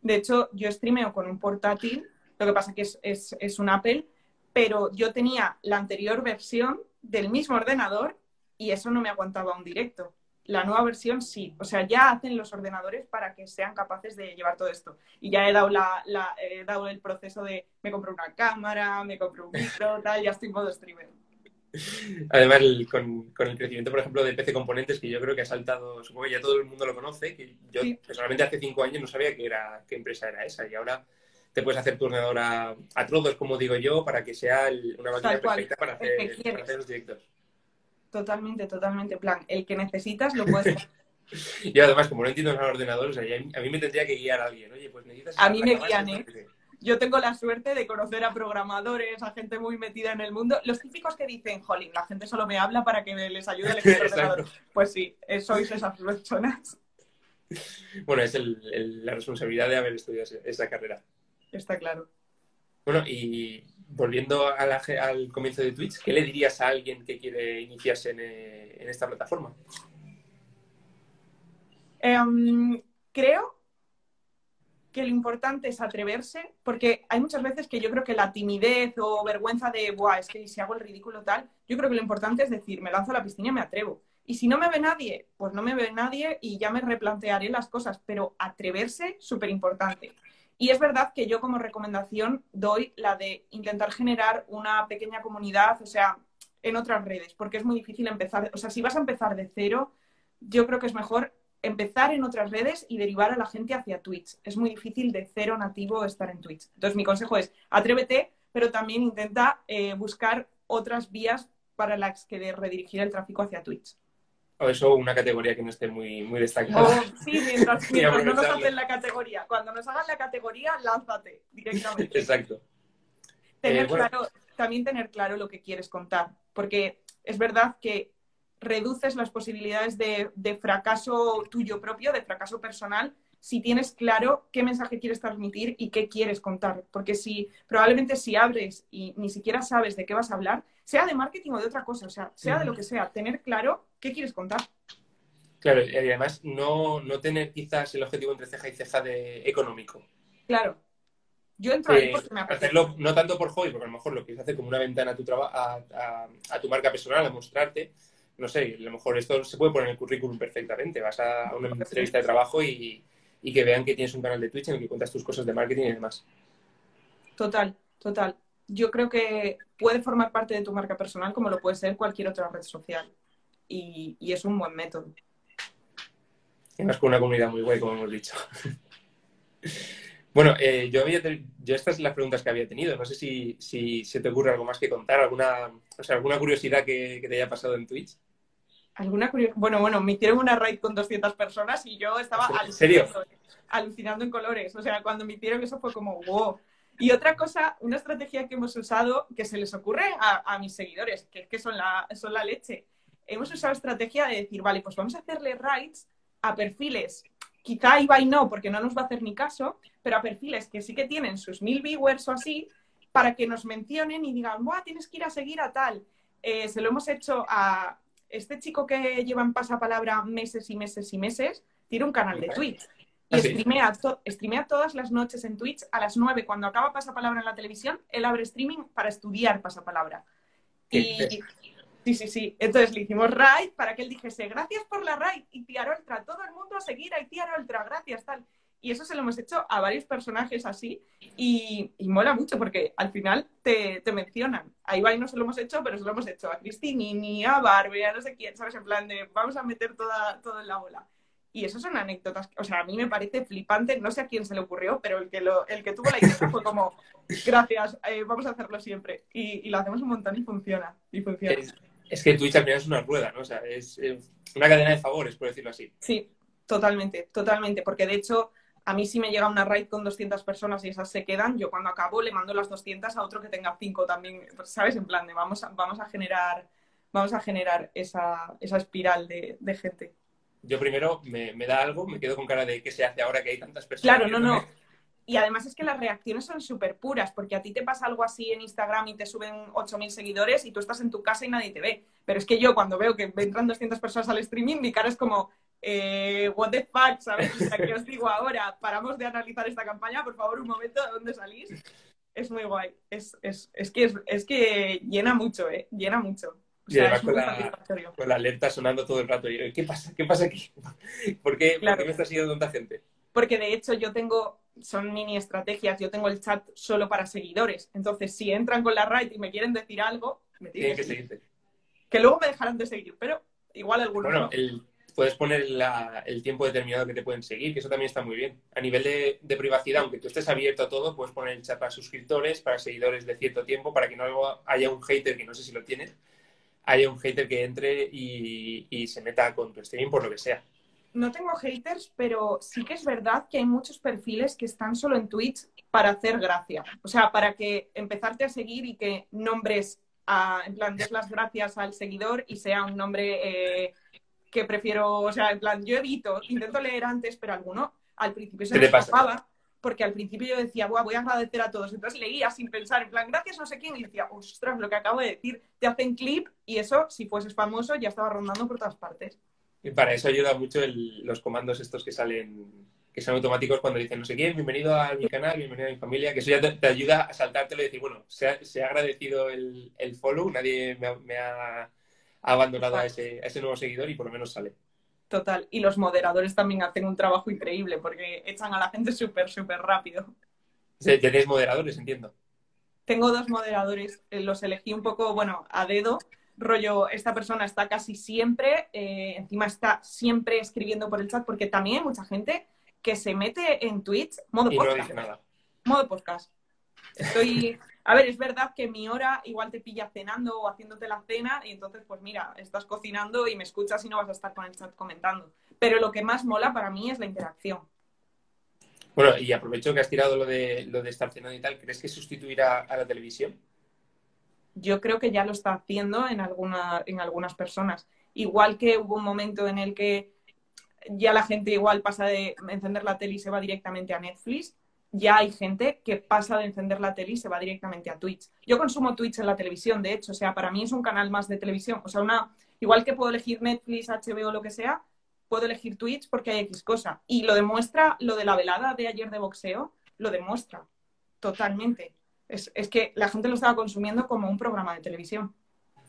De hecho, yo streameo con un portátil, lo que pasa que es, es, es un Apple, pero yo tenía la anterior versión del mismo ordenador y eso no me aguantaba un directo. La nueva versión sí, o sea, ya hacen los ordenadores para que sean capaces de llevar todo esto. Y ya he dado, la, he dado el proceso de me compro una cámara, me compro un micro, tal, ya estoy en modo streamer. Además, con, el crecimiento, por ejemplo, de PC Componentes, que yo creo que ha saltado, supongo que ya todo el mundo lo conoce, que yo personalmente hace cinco años no sabía qué, era, qué empresa era esa, y ahora te puedes hacer tu ordenador a, a trodos, como digo yo, para que sea una máquina perfecta para hacer, para hacer, los directos. Totalmente, totalmente. plan, el que necesitas lo puedes y además, como no entiendo los ordenadores, a mí me tendría que guiar alguien. Oye, pues necesitas... A mí me guían, ¿eh? Yo tengo la suerte de conocer a programadores, a gente muy metida en el mundo. Los típicos que dicen, jolín, la gente solo me habla para que les ayude el ordenador. Pues sí, sois esas personas. Bueno, es la responsabilidad de haber estudiado esa carrera. Está claro. Bueno, y volviendo al comienzo de Twitch, ¿qué le dirías a alguien que quiere iniciarse en, eh, esta plataforma? Em, creo que lo importante es atreverse, porque hay muchas veces que yo creo que la timidez o vergüenza de, Buah, es que si hago el ridículo tal, yo creo que lo importante es decir, me lanzo a la piscina y me atrevo. Y si no me ve nadie, pues no me ve nadie y ya me replantearé las cosas, pero atreverse, súper importante. Y es verdad que yo como recomendación doy la de intentar generar una pequeña comunidad, o sea, en otras redes, porque es muy difícil empezar, o sea, si vas a empezar de cero, yo creo que es mejor empezar en otras redes y derivar a la gente hacia Twitch. Es muy difícil de cero nativo estar en Twitch. Entonces, mi consejo es, atrévete, pero también intenta eh, buscar otras vías para las que redirigir el tráfico hacia Twitch. O eso, una categoría que no esté muy, muy destacada. sí, mientras, no nos hacen la categoría. Cuando nos hagan la categoría, lánzate directamente. Exacto. Tener eh, claro, también tener claro lo que quieres contar, porque es verdad que reduces las posibilidades de, de, fracaso tuyo propio, de fracaso personal, si tienes claro qué mensaje quieres transmitir y qué quieres contar. Porque si probablemente si abres y ni siquiera sabes de qué vas a hablar, sea de marketing o de otra cosa, o sea, sea de lo que sea, tener claro qué quieres contar. Claro, y además no, no tener quizás el objetivo entre ceja y ceja de económico. Claro. Yo entro ahí porque me apetece. Hacerlo no tanto por hobby, porque a lo mejor lo quieres hacer como una ventana a tu, a, a, tu marca personal, a mostrarte. No sé, a lo mejor esto se puede poner en el currículum perfectamente. Vas a una entrevista de trabajo y, y que vean que tienes un canal de Twitch en el que cuentas tus cosas de marketing y demás. Total, total. Yo creo que puede formar parte de tu marca personal como lo puede ser cualquier otra red social. Y, es un buen método. Y más con una comunidad muy guay, como hemos dicho. bueno, eh, yo, había yo estas son las preguntas que había tenido. No sé si, si se te ocurre algo más que contar, alguna, o sea, alguna curiosidad que, que te haya pasado en Twitch. ¿Alguna Bueno, bueno, me hicieron una raid con 200 personas y yo estaba alucinando, en colores. O sea, cuando me hicieron eso fue como, wow. Y otra cosa, una estrategia que hemos usado, que se les ocurre a, mis seguidores, que es que son la, son la leche. Hemos usado estrategia de decir, vale, pues vamos a hacerle raids a perfiles. Quizá Ibai no, porque no nos va a hacer ni caso, pero a perfiles que sí que tienen sus mil viewers o así, para que nos mencionen y digan, Buah, tienes que ir a seguir a tal. Eh, se lo hemos hecho a este chico que lleva en pasapalabra meses y meses y meses, tiene un canal de Twitch. Y streamea, to- streamea todas las noches en Twitch a las 9. Cuando acaba pasapalabra en la televisión, él abre streaming para estudiar pasapalabra. Y sí, sí, sí. Entonces le hicimos raid para que él dijese gracias por la raid y Tiar Ultra, todo el mundo a seguir a Tiar Ultra, gracias, tal. Y eso se lo hemos hecho a varios personajes así y, y mola mucho porque al final te, te mencionan. A Ibai no se lo hemos hecho, pero se lo hemos hecho a Cristinini, a Barbie, a no sé quién, ¿sabes? En plan de vamos a meter toda, todo en la bola. Y eso son anécdotas, o sea, a mí me parece flipante, no sé a quién se le ocurrió, pero el que, lo, el que tuvo la idea fue como, gracias, eh, vamos a hacerlo siempre. Y, y lo hacemos un montón y funciona, y funciona. Es, es que Twitch al final es una rueda, ¿no? O sea, es eh, una cadena de favores, por decirlo así. Sí, totalmente, totalmente, porque de hecho a mí si me llega una raid con 200 personas y esas se quedan, yo cuando acabo le mando las 200 a otro que tenga 5 también, ¿sabes? En plan de vamos a, vamos a generar, vamos a generar esa, esa espiral de, de gente. Yo primero me, me da algo, me quedo con cara de qué se hace ahora que hay tantas personas. Claro, no, no. Y además es que las reacciones son súper puras, porque a ti te pasa algo así en Instagram y te suben 8.000 seguidores y tú estás en tu casa y nadie te ve. Pero es que yo cuando veo que entran 200 personas al streaming, mi cara es como, eh, what the fuck, ¿sabes? O sea, que os digo ahora, paramos de analizar esta campaña, por favor, un momento, ¿de dónde salís? Es muy guay. Es, es, es, que, es, es que llena mucho, ¿eh? Llena mucho. O sea, con la-. Con la alerta sonando todo el rato. Y yo, ¿qué pasa? ¿Qué pasa aquí? ¿Por qué, Claro. ¿por qué me está siguiendo tanta gente? Porque de hecho yo tengo, son mini estrategias, yo tengo el chat solo para seguidores. Entonces, si entran con la raid y me quieren decir algo, me tienen que que seguir. seguirte. Que luego me dejarán de seguir, pero igual algunos Bueno, no. el- puedes poner la- el tiempo determinado que te pueden seguir, que eso también está muy bien. A nivel de, de privacidad, aunque tú estés abierto a todo, puedes poner el chat para suscriptores, para seguidores de cierto tiempo, para que no haya un hater, que no sé si lo tienes, haya un hater que entre y, y se meta con tu streaming por lo que sea. No tengo haters, pero sí que es verdad que hay muchos perfiles que están solo en Twitch para hacer gracia. O sea, para que empezarte a seguir y que nombres, a, en plan, des las gracias al seguidor y sea un nombre eh, que prefiero, o sea, en plan, yo evito, intento leer antes, pero alguno al principio se ¿Qué me escapaba. Porque al principio yo decía, Buah, voy a agradecer a todos. Entonces leía sin pensar, en plan, gracias no sé quién. Y decía, ostras, lo que acabo de decir. Te hacen clip y eso, si fueses famoso, ya estaba rondando por todas partes. Y para eso ayuda mucho el- los comandos estos que salen, que son automáticos cuando dicen no sé quién, bienvenido a mi canal, bienvenido a mi familia, que eso ya te, te ayuda a saltártelo y decir, bueno, se ha, se ha agradecido el, el follow, nadie me ha, me ha abandonado a ese, a ese nuevo seguidor y por lo menos sale. Total. Y los moderadores también hacen un trabajo increíble porque echan a la gente súper, súper rápido. Sea, Tenéis moderadores, entiendo. Tengo dos moderadores, eh, los elegí un poco, bueno, a dedo. Rollo, esta persona está casi siempre, eh, encima está siempre escribiendo por el chat, porque también hay mucha gente que se mete en Twitch modo Y no podcast. dice nada. modo podcast. Estoy. A ver, es verdad que mi hora igual te pilla cenando o haciéndote la cena y entonces, pues mira, estás cocinando y me escuchas y no vas a estar con el chat comentando. Pero lo que más mola para mí es la interacción. Bueno, y aprovecho que has tirado lo de, lo de estar cenando y tal, ¿crees que sustituirá a la televisión? Yo creo que ya lo está haciendo en, alguna, en algunas personas. Igual que hubo un momento en el que ya la gente igual pasa de encender la tele y se va directamente a Netflix, ya hay gente que pasa de encender la tele y se va directamente a Twitch. Yo consumo Twitch en la televisión, de hecho, o sea, para mí es un canal más de televisión. O sea, una, igual que puedo elegir Netflix, HBO o lo que sea, puedo elegir Twitch porque hay X cosa. Y lo demuestra, lo de la velada de ayer de boxeo, lo demuestra totalmente. Es, es que la gente lo estaba consumiendo como un programa de televisión.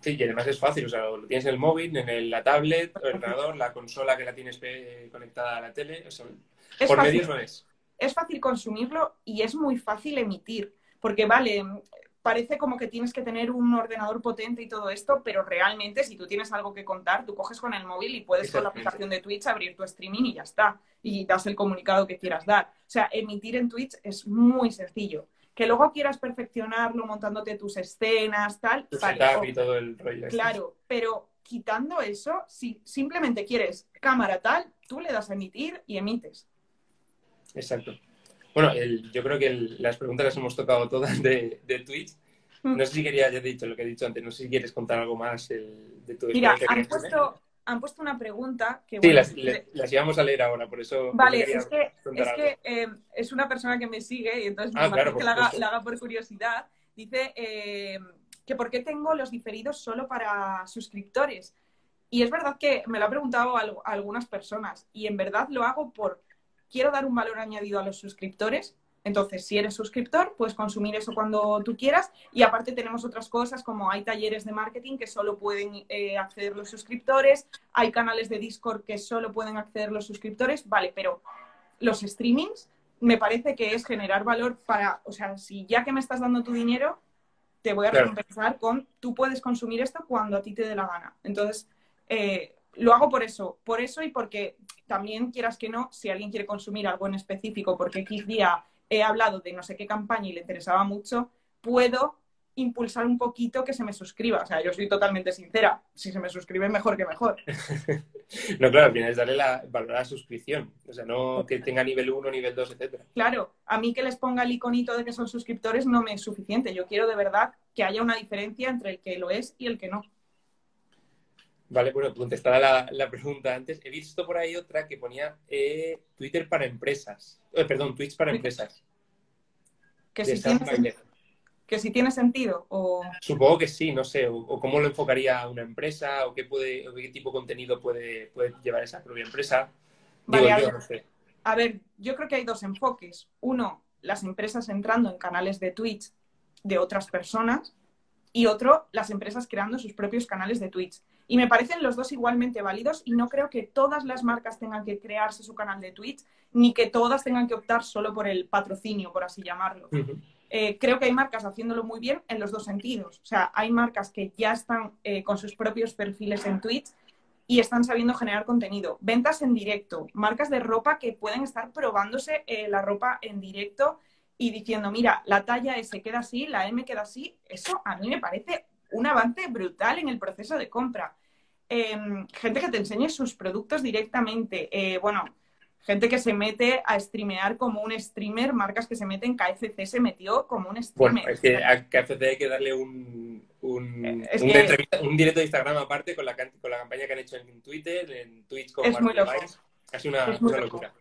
Sí, y además es fácil, o sea, lo tienes en el móvil, en el- la tablet, el ordenador, la consola que la tienes conectada a la tele, o sea, por fácil. medios no es. Es fácil consumirlo y es muy fácil emitir, porque vale, parece como que tienes que tener un ordenador potente y todo esto, pero realmente si tú tienes algo que contar, tú coges con el móvil y puedes con la aplicación de Twitch abrir tu streaming y ya está, y das el comunicado que quieras dar. O sea, emitir en Twitch es muy sencillo. Que luego quieras perfeccionarlo montándote tus escenas, tal, Tu vale, setup y todo el rollo. este. Claro, pero quitando eso, si simplemente quieres cámara tal, tú le das a emitir y emites. Exacto. Bueno, el- yo creo que el- las preguntas las hemos tocado todas de, de Twitch. Mm. No sé si quería, ya te he dicho lo que he dicho antes, no sé si quieres contar algo más el- de tu Mira, han Internet. puesto, han puesto una pregunta que... Sí, las, le- las íbamos a leer ahora, por eso... Vale, es que, es, que eh, es una persona que me sigue y entonces Ah, me claro, que la haga, la haga por curiosidad. Dice eh, que por qué tengo los diferidos solo para suscriptores. Y es verdad que me lo ha preguntado a algunas personas y en verdad lo hago por, quiero dar un valor añadido a los suscriptores. Entonces, si eres suscriptor, puedes consumir eso cuando tú quieras. Y aparte tenemos otras cosas como hay talleres de marketing que solo pueden eh, acceder los suscriptores, hay canales de Discord que solo pueden acceder los suscriptores. Vale, pero los streamings me parece que es generar valor para, o sea, si ya que me estás dando tu dinero, te voy a recompensar con, tú puedes consumir esto cuando a ti te dé la gana. Entonces, eh, lo hago por eso, por eso y porque también quieras que no, si alguien quiere consumir algo en específico, porque X día he hablado de no sé qué campaña y le interesaba mucho, puedo impulsar un poquito que se me suscriba. O sea, yo soy totalmente sincera. Si se me suscribe, mejor que mejor. no, claro, al final es darle la, valor a la suscripción. O sea, no que tenga nivel 1, nivel 2, etcétera. Claro, a mí que les ponga el iconito de que son suscriptores no me es suficiente. Yo quiero de verdad que haya una diferencia entre el que lo es y el que no. Vale, bueno, contestada la, la pregunta antes, he visto por ahí otra que ponía eh, Twitter para empresas. Eh, perdón, Twitch para empresas. Que si tiene que si tiene sentido o... Supongo que sí, no sé, o, cómo lo enfocaría una empresa, o qué, puede, qué tipo de contenido puede, puede llevar esa propia empresa. Vale, a, ver, a ver, yo creo que hay dos enfoques. Uno, las empresas entrando en canales de Twitch de otras personas y otro, las empresas creando sus propios canales de Twitch. Y me parecen los dos igualmente válidos y no creo que todas las marcas tengan que crearse su canal de Twitch ni que todas tengan que optar solo por el patrocinio, por así llamarlo. Eh, creo que hay marcas haciéndolo muy bien en los dos sentidos. O sea, hay marcas que ya están eh, con sus propios perfiles en Twitch y están sabiendo generar contenido. Ventas en directo, marcas de ropa que pueden estar probándose eh, la ropa en directo y diciendo, mira, la talla S queda así, la M queda así. Eso a mí me parece un avance brutal en el proceso de compra. Em, gente que te enseñe sus productos directamente. bueno, gente que se mete a streamear como un streamer, marcas que se meten, KFC se metió como un streamer. Bueno, es que a KFC hay que darle un, un, un, directo de Instagram aparte con la, con la campaña que han hecho en Twitter, en Twitch con es muy loco. Una, una locura.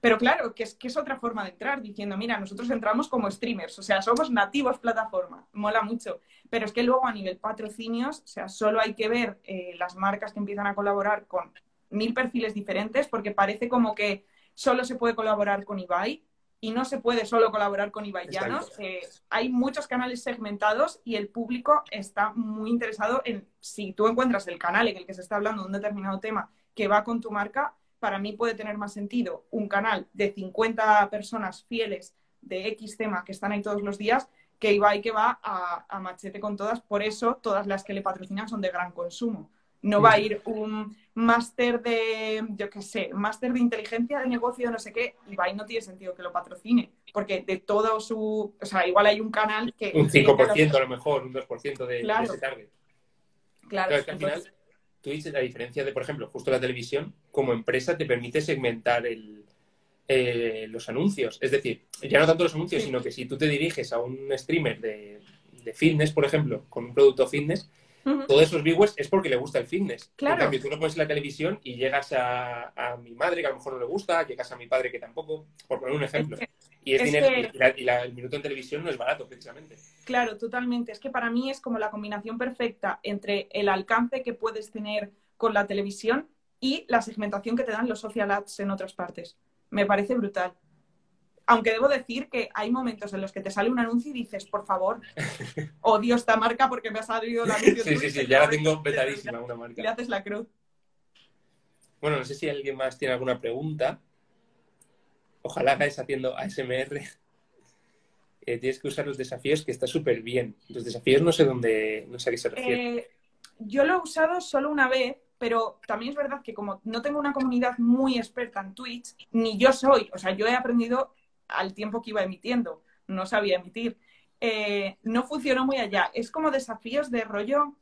Pero claro, que es, que es otra forma de entrar, diciendo, mira, nosotros entramos como streamers, o sea, somos nativos plataforma, mola mucho. Pero es que luego a nivel patrocinios, o sea, solo hay que ver eh, las marcas que empiezan a colaborar con mil perfiles diferentes, porque parece como que solo se puede colaborar con Ibai y no se puede solo colaborar con Ibai Llanos. Eh, hay muchos canales segmentados y el público está muy interesado en, si tú encuentras el canal en el que se está hablando de un determinado tema que va con tu marca, para mí puede tener más sentido un canal de 50 personas fieles de X tema que están ahí todos los días que Ibai que va a, a machete con todas. Por eso todas las que le patrocinan son de gran consumo. No va a ir un máster de, yo qué sé, máster de inteligencia de negocio, no sé qué, y va no tiene sentido que lo patrocine, porque de todo su, o sea, igual hay un canal que... Un 5% a lo mejor, un 2% de, de, ese target. Claro. es que al final, Twitch, a diferencia de, por ejemplo, justo la televisión, como empresa te permite segmentar el, eh, los anuncios. Es decir, ya no tanto los anuncios, sino que si tú te diriges a un streamer de, de fitness, por ejemplo, con un producto fitness, todos esos viewers es porque le gusta el fitness. Claro. En cambio, tú lo pones en la televisión y llegas a, mi madre, que a lo mejor no le gusta, llegas a mi padre, que tampoco, por poner un ejemplo. Y, es y, el minuto en televisión no es barato, precisamente. Claro, totalmente. Es que para mí es como la combinación perfecta entre el alcance que puedes tener con la televisión y la segmentación que te dan los social ads en otras partes. Me parece brutal. Aunque debo decir que hay momentos en los que te sale un anuncio y dices, por favor, odio esta marca porque me ha salido la anuncio. sí, sí, sí, ya la tengo vetadísima una marca. Le haces la cruz. Bueno, no sé si alguien más tiene alguna pregunta. Ojalá hagáis haciendo ASMR. Eh, tienes que usar los desafíos, que está súper bien. Los desafíos no sé dónde, no sé a qué se refiere. Eh, yo lo he usado solo una vez, pero también es verdad que como no tengo una comunidad muy experta en Twitch, ni yo soy, o sea, yo he aprendido al tiempo que iba emitiendo, no sabía emitir. Eh, no funcionó muy allá. Es como desafíos de rollo.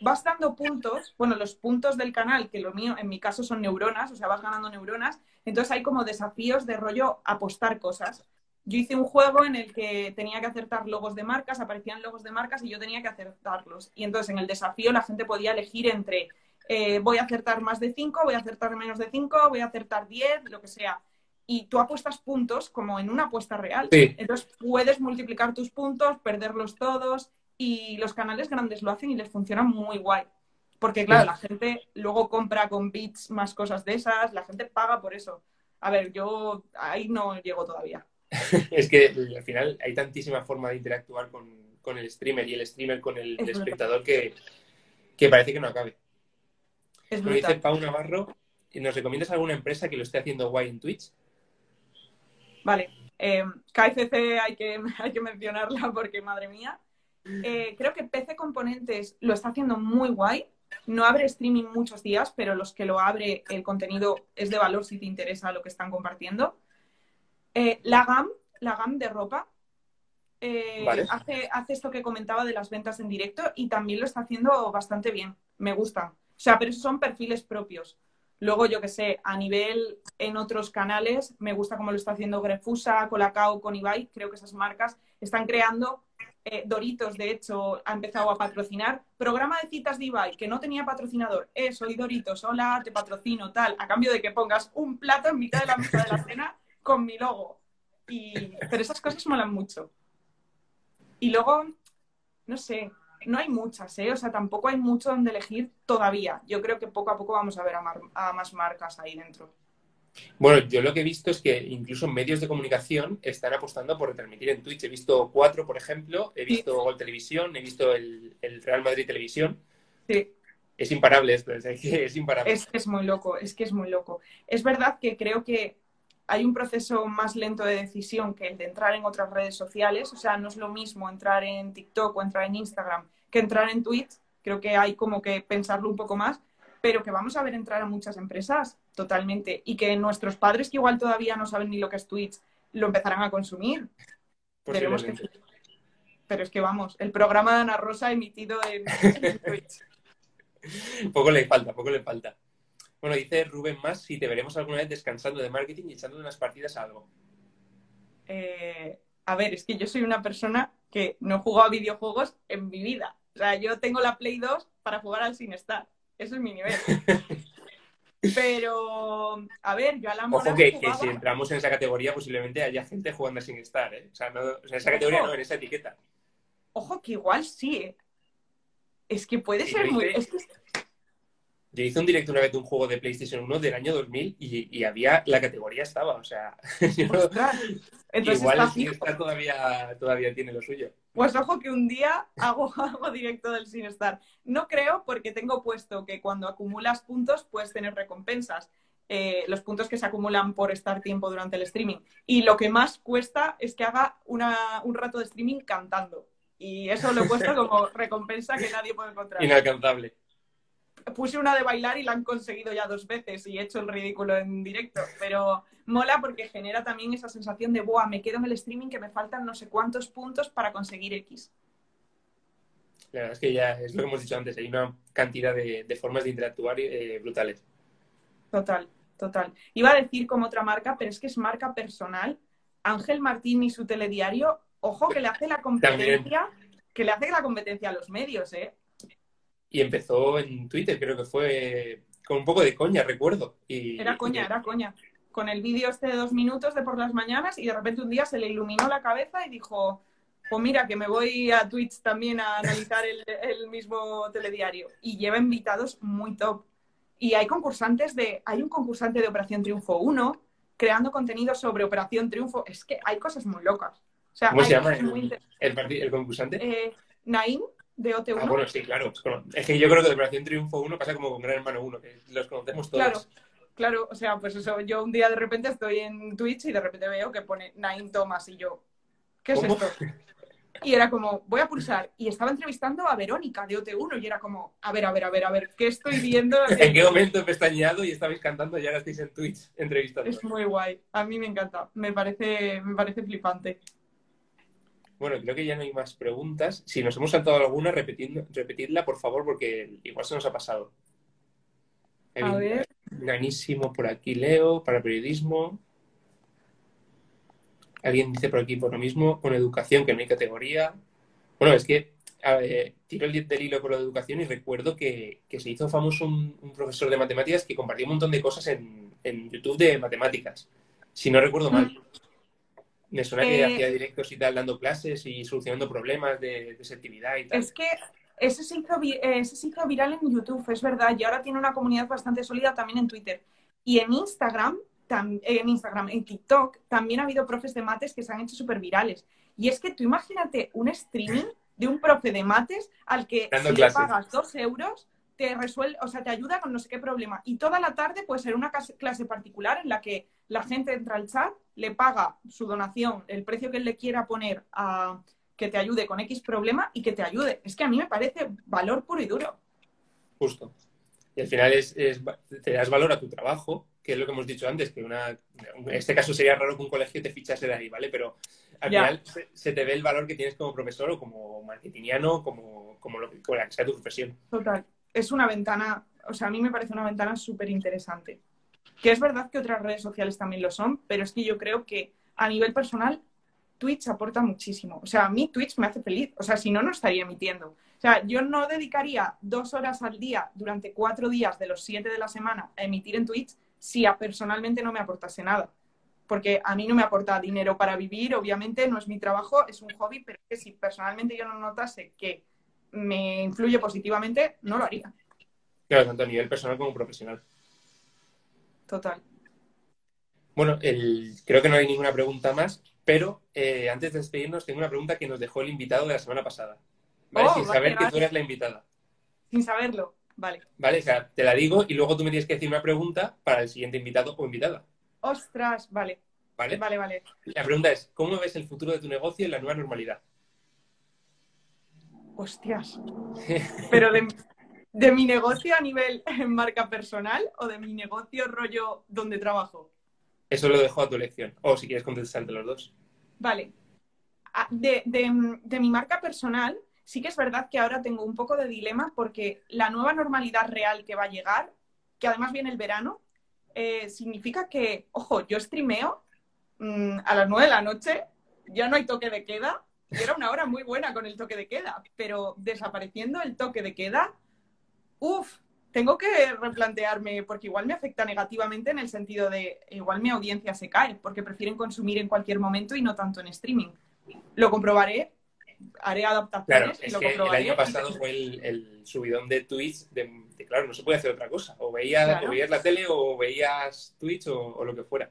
Vas dando puntos, bueno, los puntos del canal, que lo mío, en mi caso son neuronas, o sea, vas ganando neuronas, entonces hay como desafíos de rollo apostar cosas. Yo hice un juego en el que tenía que acertar logos de marcas, aparecían logos de marcas y yo tenía que acertarlos. Y entonces en el desafío la gente podía elegir entre eh, voy a acertar más de 5, voy a acertar menos de 5, voy a acertar 10, lo que sea. Y tú apuestas puntos como en una apuesta real. Entonces puedes multiplicar tus puntos, perderlos todos y los canales grandes lo hacen y les funciona muy guay. Porque claro, la gente luego compra con bits más cosas de esas, la gente paga por eso. A ver, yo ahí no llego todavía. es que al final hay tantísima forma de interactuar con, el streamer y el streamer con el, espectador que, parece que no acabe. Es dice Pau Navarro, ¿nos recomiendas alguna empresa que lo esté haciendo guay en Twitch? Vale, eh, KFC hay que, hay que mencionarla porque, madre mía, eh, creo que PC Componentes lo está haciendo muy guay. No abre streaming muchos días, pero los que lo abre, el contenido es de valor si te interesa lo que están compartiendo. Eh, la GAM, la GAM de ropa, eh, hace, hace esto que comentaba de las ventas en directo y también lo está haciendo bastante bien. Me gusta. O sea, pero esos son perfiles propios. Luego, yo que sé, a nivel en otros canales, me gusta cómo lo está haciendo Grefusa, Colacao, con Ibai. Creo que esas marcas están creando. Eh, Doritos, de hecho, ha empezado a patrocinar. Programa de citas de Ibai, que no tenía patrocinador. Eh, soy Doritos, hola, te patrocino, tal. A cambio de que pongas un plato en mitad de la mesa de la cena con mi logo. Y... Pero esas cosas molan mucho. Y luego, no sé, no hay muchas, ¿eh? O sea, tampoco hay mucho donde elegir todavía. Yo creo que poco a poco vamos a ver a, más marcas ahí dentro. Bueno, yo lo que he visto es que incluso medios de comunicación están apostando por retransmitir en Twitch. He visto cuatro, por ejemplo, he visto Gol Televisión, he visto el, Real Madrid Televisión. Sí. Es imparable esto, es, es imparable. Es, es muy loco, es que es muy loco. Es verdad que creo que hay un proceso más lento de decisión que el de entrar en otras redes sociales. O sea, no es lo mismo entrar en TikTok o entrar en Instagram que entrar en Twitch. Creo que hay como que pensarlo un poco más, pero que vamos a ver entrar a muchas empresas totalmente y que nuestros padres que igual todavía no saben ni lo que es Twitch lo empezarán a consumir. Pero es que vamos, el programa de Ana Rosa emitido en, en Twitch. poco le falta, poco le falta. Bueno, dice Rubén más si te veremos alguna vez descansando de marketing y echando unas partidas a algo. Eh, a ver, es que yo soy una persona que no he jugado a videojuegos en mi vida. O sea, yo tengo la Play 2 para jugar al Sinestar. Eso es mi nivel. Pero, a ver, yo a la Ojo que, si entramos en esa categoría, posiblemente haya gente jugando a Sinestar, ¿eh? O sea, no, en esa categoría no, en esa etiqueta. Ojo que igual sí, ¿eh? Es que puede ser muy... Yo hice un directo una vez de un juego de PlayStation 1 del año 2000 y, había, la categoría estaba, o sea, igual está todavía, todavía tiene lo suyo. Pues ojo que un día hago algo directo del Sinestar. No creo porque tengo puesto que cuando acumulas puntos puedes tener recompensas. Eh, los puntos que se acumulan por estar tiempo durante el streaming. Y lo que más cuesta es que haga una, un rato de streaming cantando. Y eso lo he puesto como recompensa que nadie puede encontrar. Inalcanzable puse una de bailar y la han conseguido ya dos veces y he hecho el ridículo en directo, pero mola porque genera también esa sensación de, ¡buah! Me quedo en el streaming que me faltan no sé cuántos puntos para conseguir X. La verdad es que ya es lo que hemos dicho antes, hay una cantidad de, formas de interactuar eh, brutales. Total, total. Iba a decir como otra marca, pero es que es marca personal. Ángel Martín y su telediario, ojo que le hace la competencia, que le hace la competencia a los medios, ¿eh? Y empezó en Twitter, creo que fue con un poco de coña, recuerdo. Y, era coña, era coña. Con el vídeo este de dos minutos de por las mañanas y de repente un día se le iluminó la cabeza y dijo, pues mira, que me voy a Twitch también a analizar el, mismo telediario. Y lleva invitados muy top. Y hay concursantes de, hay un concursante de Operación Triunfo 1 creando contenido sobre Operación Triunfo. Es que hay cosas muy locas. ¿Cómo se llama el, concursante? Eh, Naim de OT1. Ah, bueno, sí, claro. Es que yo creo que de Operación Triunfo 1 pasa como con Gran Hermano 1, que los conocemos todos. Claro, claro. O sea, pues eso, yo un día de repente estoy en Twitch y de repente veo que pone Nine Thomas y yo, ¿qué es esto? Y era como, voy a pulsar. Y estaba entrevistando a Verónica de OT1 y era como, a ver, a ver, a ver, a ver, ¿qué estoy viendo? ¿En qué momento he pestañeado y estabais cantando y ahora estáis en Twitch entrevistando? Es muy guay. A mí me encanta. Me parece, me parece flipante. Bueno, creo que ya no hay más preguntas. Si nos hemos saltado alguna, repetidla, por favor, porque igual se nos ha pasado. A ver. Ganísimo por aquí, Leo, para periodismo. Alguien dice por aquí por lo mismo, con educación, que no hay categoría. Bueno, es que tiro el del hilo con la educación y recuerdo que, se hizo famoso un, profesor de matemáticas que compartió un montón de cosas en, YouTube de matemáticas, si no recuerdo mal. Me suena que hacía directos y tal, dando clases y solucionando problemas de, de y tal. Es que ese se, hizo, ese se hizo viral en YouTube, es verdad, y ahora tiene una comunidad bastante sólida también en Twitter. Y en Instagram, en Instagram, en TikTok, también ha habido profes de mates que se han hecho súper virales. Y es que tú imagínate un streaming de un profe de mates al que si le pagas dos euros, te resuelve, o sea, te ayuda con no sé qué problema. Y toda la tarde puede ser una clase particular en la que la gente entra al chat, le paga su donación, el precio que él le quiera poner a que te ayude con X problema y que te ayude. Es que a mí me parece valor puro y duro. Justo. Y al final es, te das valor a tu trabajo, que es lo que hemos dicho antes, que una, en este caso sería raro que un colegio te fichase de ahí, ¿vale? Pero al final se, te ve el valor que tienes como profesor o como marketingiano, como, como, lo, como la que sea tu profesión. Total. Es una ventana, o sea, a mí me parece una ventana súper interesante. Que es verdad que otras redes sociales también lo son, pero es que yo creo que a nivel personal Twitch aporta muchísimo. O sea, a mí Twitch me hace feliz. O sea, si no, no estaría emitiendo. O sea, yo no dedicaría dos horas al día durante cuatro días de los siete de la semana a emitir en Twitch si a personalmente no me aportase nada. Porque a mí no me aporta dinero para vivir, obviamente no es mi trabajo, es un hobby, pero que si personalmente yo no notase que me influye positivamente, no lo haría. Claro, tanto a nivel personal como profesional. Total. Bueno, creo que no hay ninguna pregunta más, pero eh, antes de despedirnos tengo una pregunta que nos dejó el invitado de la semana pasada. ¿Vale? Oh, Sin saber que tú eres la invitada. Sin saberlo, vale. Vale, o sea, te la digo y luego tú me tienes que decir una pregunta para el siguiente invitado o invitada. Ostras, vale. ¿Vale? Vale, vale. La pregunta es, ¿cómo ves el futuro de tu negocio en la nueva normalidad? Hostias. Pero de, de mi negocio a nivel marca personal o de mi negocio rollo donde trabajo. Eso lo dejo a tu elección. O si quieres contestar de los dos. Vale. Ah, de, mi marca personal, sí que es verdad que ahora tengo un poco de dilema porque la nueva normalidad real que va a llegar, que además viene el verano, eh, significa que, ojo, yo streameo mm, a las nueve de la noche, ya no hay toque de queda, y era una hora muy buena con el toque de queda, pero desapareciendo el toque de queda, uff, tengo que replantearme, porque igual me afecta negativamente en el sentido de, igual mi audiencia se cae, porque prefieren consumir en cualquier momento y no tanto en streaming. Lo comprobaré, haré adaptaciones. Claro, es que el año pasado fue el, subidón de Twitch, de, claro, no se puede hacer otra cosa. O veías, veías la tele o veías Twitch o, lo que fuera.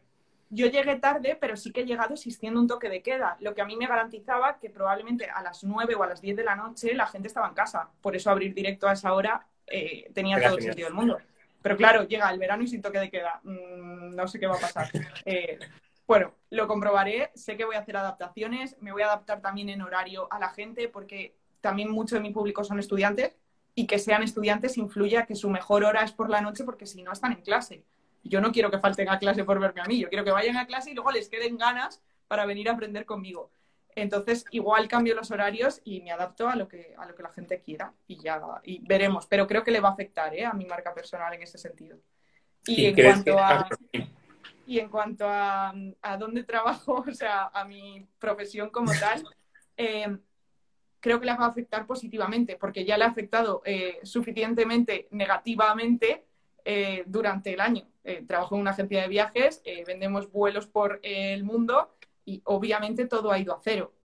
Yo llegué tarde, pero sí que he llegado existiendo un toque de queda, lo que a mí me garantizaba que probablemente a las 9 o a las 10 de la noche la gente estaba en casa. Por eso abrir directo a esa hora eh, tenía todo el sentido del mundo. Pero claro, llega el verano y sin toque de queda. Mm, no sé qué va a pasar. Eh, bueno, lo comprobaré. Sé que voy a hacer adaptaciones. Me voy a adaptar también en horario a la gente porque también mucho de mi público son estudiantes y que sean estudiantes influye a que su mejor hora es por la noche porque si no están en clase. Yo no quiero que falten a clase por verme a mí. Yo quiero que vayan a clase y luego les queden ganas para venir a aprender conmigo. Entonces, igual cambio los horarios y me adapto a lo que, a lo que la gente quiera y ya y veremos. Pero creo que le va a afectar ¿eh? a mi marca personal en ese sentido. Y, en cuanto, a, y en cuanto a, dónde trabajo, o sea, a mi profesión como tal, em, creo que le va a afectar positivamente, porque ya le ha afectado eh, suficientemente negativamente eh, durante el año. trabajo en una agencia de viajes, vendemos vuelos por el mundo y obviamente todo ha ido a cero.